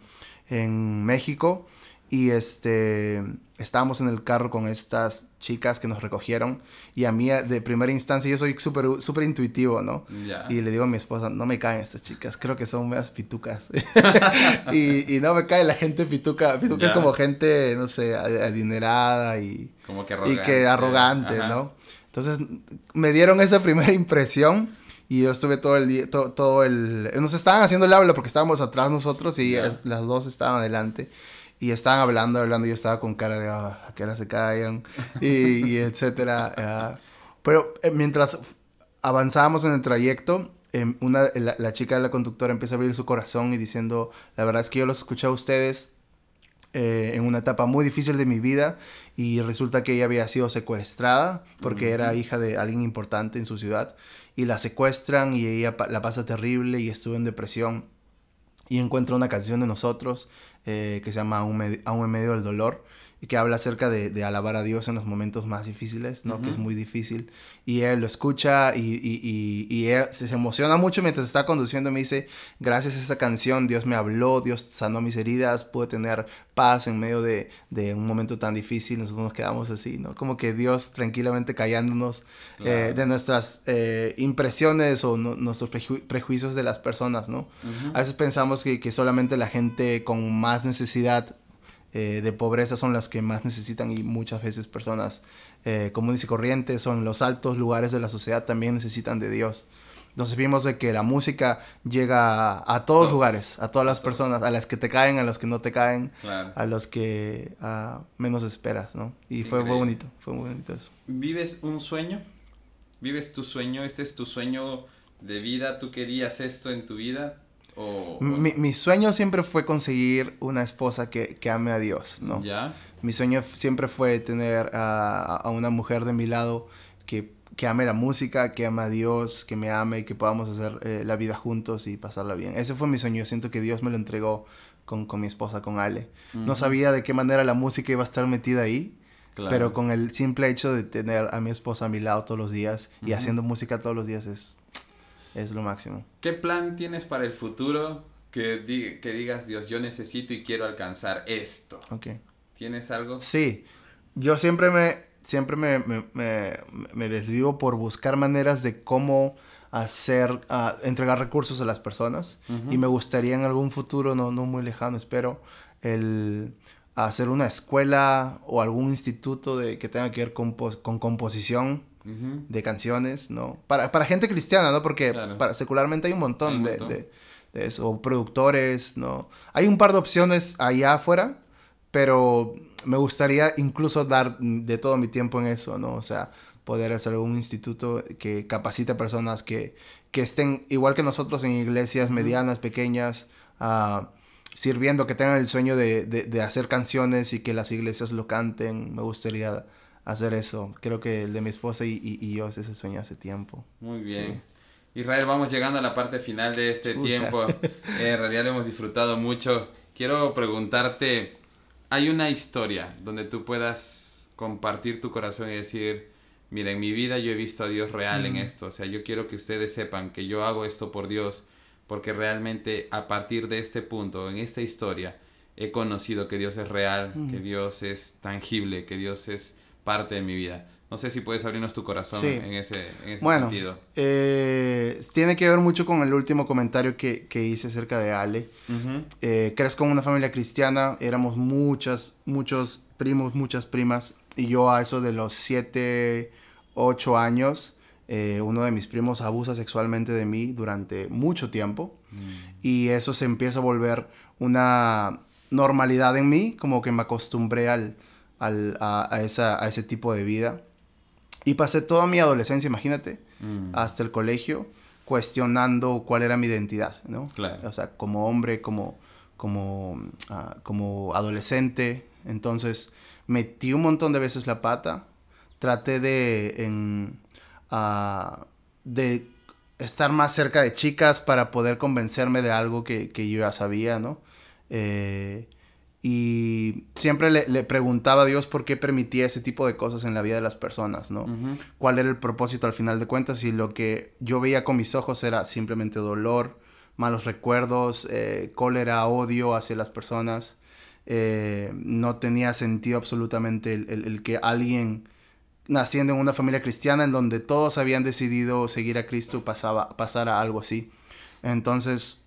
[SPEAKER 2] en México y este estábamos en el carro con estas chicas que nos recogieron y a mí de primera instancia yo soy súper super intuitivo, ¿no? Y le digo a mi esposa, no me caen estas chicas, creo que son medias pitucas. y, y, no me cae la gente pituca, pituca es como gente, no sé, adinerada y,
[SPEAKER 1] como que arrogante,
[SPEAKER 2] y que arrogante, ¿no? Entonces me dieron esa primera impresión y yo estuve todo el día, todo, el... Nos estaban haciendo el habla porque estábamos atrás nosotros y las dos estaban adelante. Y estaban hablando, hablando, y yo estaba con cara de, ah, a qué hora se callan, y, etcétera. Ah. pero eh, mientras avanzábamos en el trayecto, em, una, la, chica de la conductora empieza a abrir su corazón y diciendo, la verdad es que yo los escuché a ustedes eh, en una etapa muy difícil de mi vida y resulta que ella había sido secuestrada porque era hija de alguien importante en su ciudad y la secuestran y ella la pasa terrible y estuvo en depresión y encuentra una canción de nosotros eh, que se llama Aún, en medio del dolor y que habla acerca de, alabar a Dios en los momentos más difíciles, ¿no? Que es muy difícil. Y él lo escucha y, y, y, él se, emociona mucho mientras está conduciendo. Me dice, gracias a esa canción, Dios me habló, Dios sanó mis heridas, pude tener paz en medio de, de un momento tan difícil. Nosotros nos quedamos así, ¿no? Como que Dios tranquilamente callándonos eh, de nuestras eh, impresiones o nuestros prejuicios de las personas, ¿no? A veces pensamos que, que solamente la gente con más necesidad eh, de pobreza son las que más necesitan y muchas veces personas eh, comunes y corrientes en los altos lugares de la sociedad también necesitan de Dios. Entonces vimos de que la música llega a, todos, lugares, a todas las personas, a las que te caen, a los que no te caen, a los que menos esperas, ¿no? Y fue muy bonito, fue muy bonito eso.
[SPEAKER 1] ¿Vives un sueño? ¿Vives tu sueño? ¿Este es tu sueño de vida? ¿Tú querías esto en tu vida?
[SPEAKER 2] Mi, sueño siempre fue conseguir una esposa que, ame a Dios, ¿no?
[SPEAKER 1] ¿Ya?
[SPEAKER 2] Mi sueño siempre fue tener a, una mujer de mi lado que, que, ame la música, que ame a Dios, que me ame y que podamos hacer eh, la vida juntos y pasarla bien. Ese fue mi sueño. Siento que Dios me lo entregó con, mi esposa, con Ale. No sabía de qué manera la música iba a estar metida ahí. Pero con el simple hecho de tener a mi esposa a mi lado todos los días y haciendo música todos los días es, es lo máximo.
[SPEAKER 1] ¿Qué plan tienes para el futuro que, que digas, Dios, yo necesito y quiero alcanzar esto?
[SPEAKER 2] Ok.
[SPEAKER 1] ¿Tienes algo?
[SPEAKER 2] Sí. Yo siempre me, siempre me, me, me, desvivo por buscar maneras de cómo hacer, uh, entregar recursos a las personas. Y me gustaría en algún futuro, no, no muy lejano, espero, el hacer una escuela o algún instituto de, que tenga que ver con, con composición de canciones, ¿no? Para, para, gente cristiana, ¿no? Porque para, secularmente hay un montón, De, de, eso, o productores, ¿no? Hay un par de opciones allá afuera, pero me gustaría incluso dar de todo mi tiempo en eso, ¿no? O sea, poder hacer un instituto que capacite a personas que, que estén igual que nosotros en iglesias medianas, pequeñas, uh, sirviendo, que tengan el sueño de, de, de, hacer canciones y que las iglesias lo canten. Me gustaría hacer eso. Creo que el de mi esposa y, y, yo es ese sueño hace tiempo.
[SPEAKER 1] Muy bien. Israel, vamos llegando a la parte final de este tiempo. en realidad lo hemos disfrutado mucho. Quiero preguntarte, ¿hay una historia donde tú puedas compartir tu corazón y decir, mira, en mi vida yo he visto a Dios real en esto? O sea, yo quiero que ustedes sepan que yo hago esto por Dios, porque realmente a partir de este punto, en esta historia, he conocido que Dios es real, que Dios es tangible, que Dios es parte de mi vida. No sé si puedes abrirnos tu corazón en ese, en ese
[SPEAKER 2] bueno,
[SPEAKER 1] sentido.
[SPEAKER 2] Eh, tiene que ver mucho con el último comentario que, que hice acerca de Ale. Eh, crezco en una familia cristiana, éramos muchas, muchos primos, muchas primas, y yo a eso de los 7, 8 años, eh, uno de mis primos abusa sexualmente de mí durante mucho tiempo, mm. y eso se empieza a volver una normalidad en mí, como que me acostumbré al al, a, esa, a, ese tipo de vida. Y pasé toda mi adolescencia, imagínate, mm. hasta el colegio, cuestionando cuál era mi identidad, ¿no?
[SPEAKER 1] Claro.
[SPEAKER 2] O sea, como hombre, como, como, ah, como adolescente. Entonces, metí un montón de veces la pata. Traté de, en, uh, de estar más cerca de chicas para poder convencerme de algo que, que yo ya sabía, ¿no? Eh, Y siempre le, preguntaba a Dios por qué permitía ese tipo de cosas en la vida de las personas, ¿no? ¿Cuál era el propósito al final de cuentas? Y lo que yo veía con mis ojos era simplemente dolor, malos recuerdos, eh, cólera, odio hacia las personas. Eh, no tenía sentido absolutamente el, que alguien naciendo en una familia cristiana en donde todos habían decidido seguir a Cristo pasaba, pasara algo así. Entonces,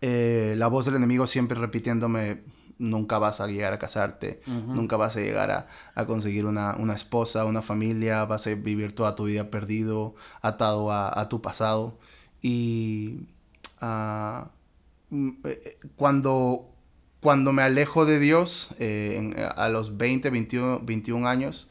[SPEAKER 2] eh, la voz del enemigo siempre repitiéndome, nunca vas a llegar a casarte, nunca vas a llegar a, conseguir una, esposa, una familia, vas a vivir toda tu vida perdido, atado a, tu pasado. Y eh, cuando, cuando me alejo de Dios, eh, a los 20, 21, 21 años,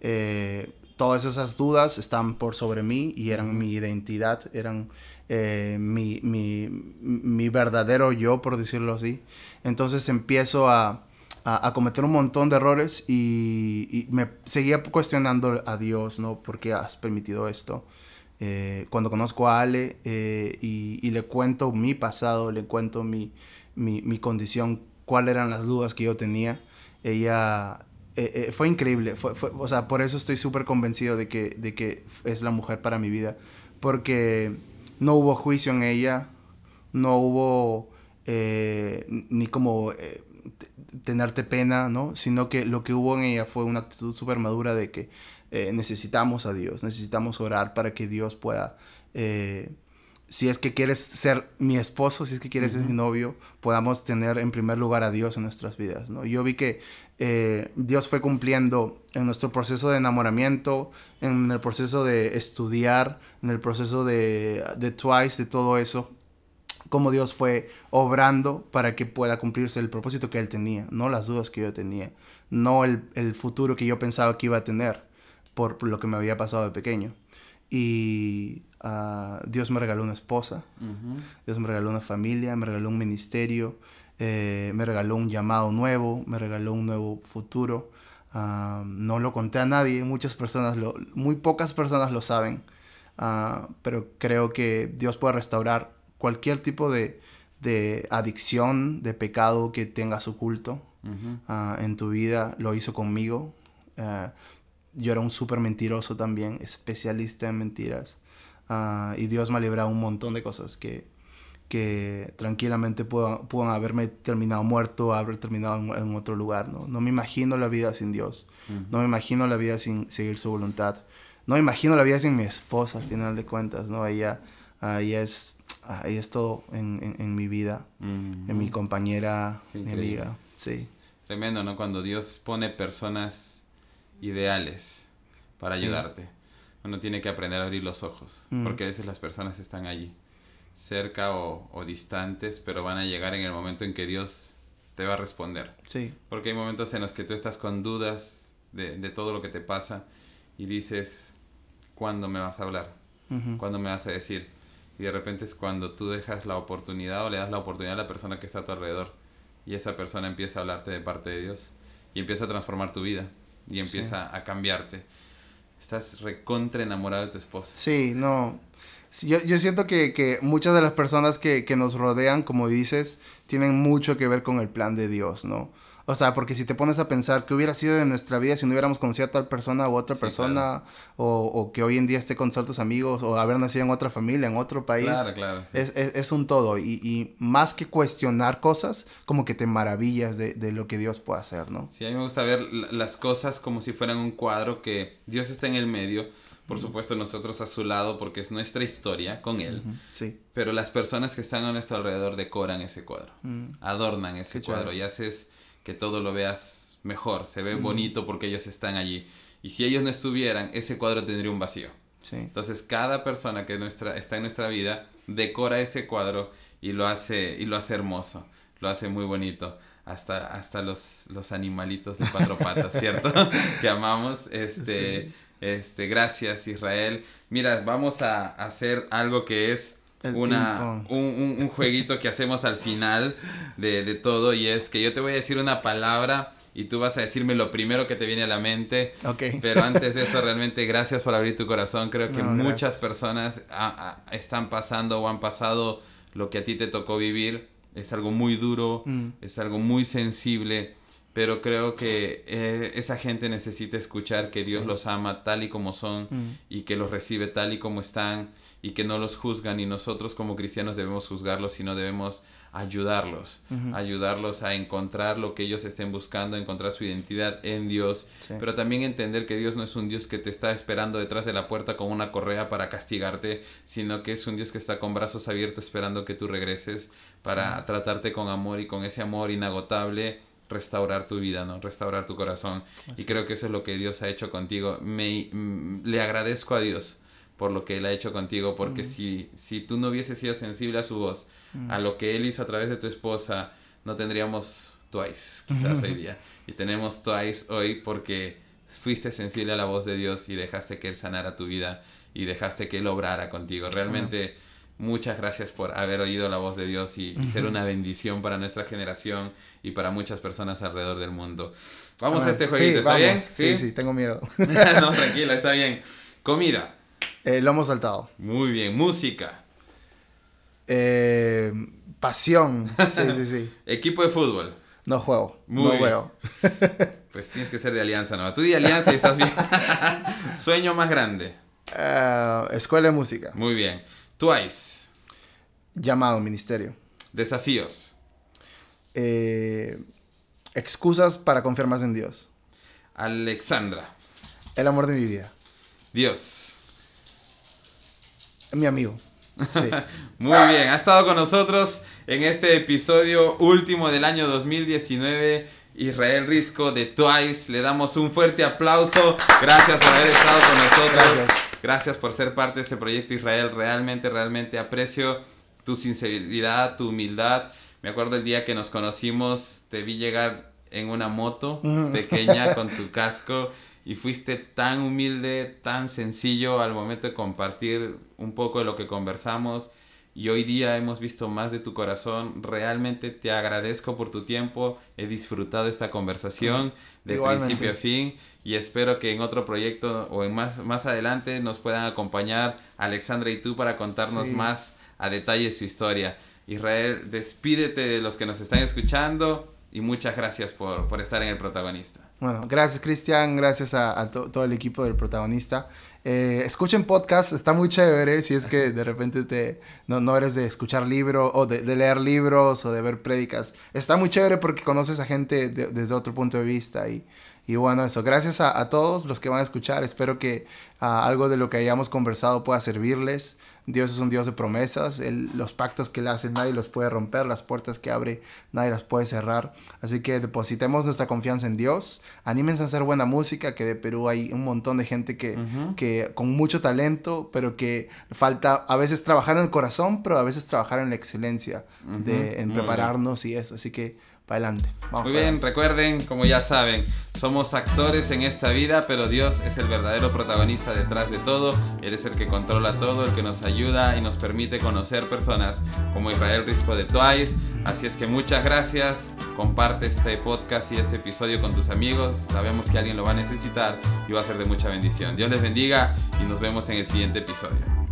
[SPEAKER 2] eh, todas esas dudas están por sobre mí y eran mi identidad, eran eh, mi, mi, mi, verdadero yo, por decirlo así. Entonces empiezo a, a, cometer un montón de errores y, me seguía cuestionando a Dios, ¿no? ¿Por qué has permitido esto? Eh, cuando conozco a Ale eh, y, y, le cuento mi pasado, le cuento mi, mi, mi, condición, cuáles eran las dudas que yo tenía, ella... fue increíble, fue, o sea, por eso estoy súper convencido de que, de que es la mujer para mi vida, porque no hubo juicio en ella, no hubo eh, ni como eh, tenerte pena, ¿no? Sino que lo que hubo en ella fue una actitud súper madura de que eh, necesitamos a Dios, necesitamos orar para que Dios pueda, si es que quieres ser mi esposo, si es que quieres ser mi novio, podamos tener en primer lugar a Dios en nuestras vidas, ¿no? Yo vi que Dios fue cumpliendo en nuestro proceso de enamoramiento, en el proceso de estudiar, en el proceso de, de Twice, de todo eso, cómo Dios fue obrando para que pueda cumplirse el propósito que Él tenía, no las dudas que yo tenía, no el, el futuro que yo pensaba que iba a tener por lo que me había pasado de pequeño. Y uh, Dios me regaló una esposa, Dios me regaló una familia, me regaló un ministerio, eh, me regaló un llamado nuevo, me regaló un nuevo futuro. Uh, no lo conté a nadie, muchas personas, lo, muy pocas personas lo saben. Ah, pero creo que Dios puede restaurar cualquier tipo de, de adicción, de pecado que tengas oculto uh en tu vida. Lo hizo conmigo. Yo era un súper mentiroso también, especialista en mentiras. y Dios me ha librado un montón de cosas que, que tranquilamente puedan, haberme terminado muerto, haber terminado en, otro lugar. ¿no? no me imagino la vida sin Dios. No me imagino la vida sin seguir su voluntad no me imagino la vida sin mi esposa al final de cuentas, ¿no? Ella, ella es, ahí es todo en, en, mi vida, en mi compañera, mi amiga, sí.
[SPEAKER 1] Tremendo, ¿no? Cuando Dios pone personas ideales para ayudarte. Uno tiene que aprender a abrir los ojos, mm. porque a veces las personas están allí, cerca o, o, distantes, pero van a llegar en el momento en que Dios te va a responder. Sí. Porque hay momentos en los que tú estás con dudas de, de todo lo que te pasa y dices, cuándo me vas a hablar, cuándo me vas a decir. Y de repente es cuando tú dejas la oportunidad o le das la oportunidad a la persona que está a tu alrededor y esa persona empieza a hablarte de parte de Dios y empieza a transformar tu vida y empieza a cambiarte. Estás recontra enamorado de tu esposa.
[SPEAKER 2] Sí, no. yo, yo, siento que, que, muchas de las personas que, que nos rodean, como dices, tienen mucho que ver con el plan de Dios, ¿no? O sea, porque si te pones a pensar qué hubiera sido de nuestra vida si no hubiéramos conocido a tal persona u otra persona, o, que hoy en día esté con ciertos amigos, o haber nacido en otra familia, en otro país. Claro, claro. Es, es, un todo. Y, y, más que cuestionar cosas, como que te maravillas de, de, lo que Dios puede hacer, ¿no?
[SPEAKER 1] Sí, a mí me gusta ver las cosas como si fueran un cuadro que Dios está en el medio. Por supuesto, nosotros a su lado porque es nuestra historia con Él. Sí. Pero las personas que están a nuestro alrededor decoran ese cuadro, adornan ese cuadro y haces que todo lo veas mejor, se ve bonito porque ellos están allí. Y si ellos no estuvieran, ese cuadro tendría un vacío. Entonces cada persona que nuestra, está en nuestra vida decora ese cuadro y lo hace, y lo hace hermoso, lo hace muy bonito. Hasta, hasta los, los animalitos de cuatro patas, ¿cierto? que amamos. Este, este, gracias Israel. Mira, vamos a hacer algo que es una, un, un, jueguito que hacemos al final de, de, todo y es que yo te voy a decir una palabra y tú vas a decirme lo primero que te viene a la mente. Pero antes de eso, realmente gracias por abrir tu corazón. Creo que muchas personas están pasando o han pasado lo que a ti te tocó vivir. es algo muy duro, mm. es algo muy sensible, pero creo que eh, esa gente necesita escuchar que Dios los ama tal y como son mm. y que los recibe tal y como están y que no los juzgan. Y nosotros como cristianos debemos juzgarlos, sino debemos ayudarlos, ayudarlos a encontrar lo que ellos estén buscando, encontrar su identidad en Dios, pero también entender que Dios no es un Dios que te está esperando detrás de la puerta con una correa para castigarte, sino que es un Dios que está con brazos abiertos esperando que tú regreses para tratarte con amor y con ese amor inagotable restaurar tu vida, ¿no? Restaurar tu corazón. y creo que eso es lo que Dios ha hecho contigo. Me, mm, le agradezco a Dios por lo que Él ha hecho contigo, porque si, si tú no hubieses sido sensible a su voz, a lo que Él hizo a través de tu esposa, no tendríamos Twice quizás hoy día. Y tenemos Twice hoy porque fuiste sensible a la voz de Dios y dejaste que Él sanara tu vida y dejaste que Él obrara contigo. Realmente muchas gracias por haber oído la voz de Dios y, ser una bendición para nuestra generación y para muchas personas alrededor del mundo. Vamos a este jueguito, ¿está bien?
[SPEAKER 2] ¿Sí? sí, tengo miedo.
[SPEAKER 1] no, tranquilo, está bien. Comida.
[SPEAKER 2] Eh, lo hemos saltado.
[SPEAKER 1] Muy bien. Música.
[SPEAKER 2] Eh, pasión. Sí, sí, sí.
[SPEAKER 1] Equipo de fútbol.
[SPEAKER 2] No juego. Muy no juego.
[SPEAKER 1] pues tienes que ser de Alianza, ¿no? Tú de Alianza y estás bien. Sueño más grande.
[SPEAKER 2] Eh, escuela de música.
[SPEAKER 1] Muy bien. Twice.
[SPEAKER 2] Llamado, ministerio.
[SPEAKER 1] Desafíos.
[SPEAKER 2] excusas para confiar más en Dios.
[SPEAKER 1] Alexandra.
[SPEAKER 2] El amor de mi vida.
[SPEAKER 1] Dios.
[SPEAKER 2] Mi amigo.
[SPEAKER 1] Muy bien, ha estado con nosotros en este episodio último del año 2019. Israel Risco de Twice. Le damos un fuerte aplauso. Gracias por haber estado con nosotros. Gracias. Por ser parte de este proyecto Israel. Realmente, realmente aprecio tu sinceridad, tu humildad. Me acuerdo el día que nos conocimos, te vi llegar en una moto pequeña con tu casco y fuiste tan humilde, tan sencillo al momento de compartir un poco de lo que conversamos y hoy día hemos visto más de tu corazón. Realmente te agradezco por tu tiempo, he disfrutado esta conversación de principio a fin y espero que en otro proyecto o en más, más adelante nos puedan acompañar Alexandra y tú para contarnos más a detalle su historia. Israel, despídete de los que nos están escuchando y muchas gracias por, por estar en el protagonista.
[SPEAKER 2] Bueno, gracias Cristian, gracias a, todo el equipo del protagonista. Eh, escuchen podcast, está muy chévere si es que de repente te, no, no eres de escuchar libros o de, leer libros o de ver prédicas. Está muy chévere porque conoces a gente desde otro punto de vista y, y bueno, eso, gracias a, a, todos los que van a escuchar. Espero que ah, algo de lo que hayamos conversado pueda servirles. Dios es un Dios de promesas, los pactos que le hace nadie los puede romper, las puertas que abre nadie las puede cerrar. Así que depositemos nuestra confianza en Dios, anímense a hacer buena música, que de Perú hay un montón de gente que, que con mucho talento, pero que falta a veces trabajar en el corazón, pero a veces trabajar en la excelencia, de, en prepararnos y eso. Así que para adelante.
[SPEAKER 1] Muy bien, recuerden, como ya saben, somos actores en esta vida, pero Dios es el verdadero protagonista detrás de todo. Él es el que controla todo, el que nos ayuda y nos permite conocer personas como Israel Risco de Twice. Así es que muchas gracias. Comparte este podcast y este episodio con tus amigos. Sabemos que alguien lo va a necesitar y va a ser de mucha bendición. Dios les bendiga y nos vemos en el siguiente episodio.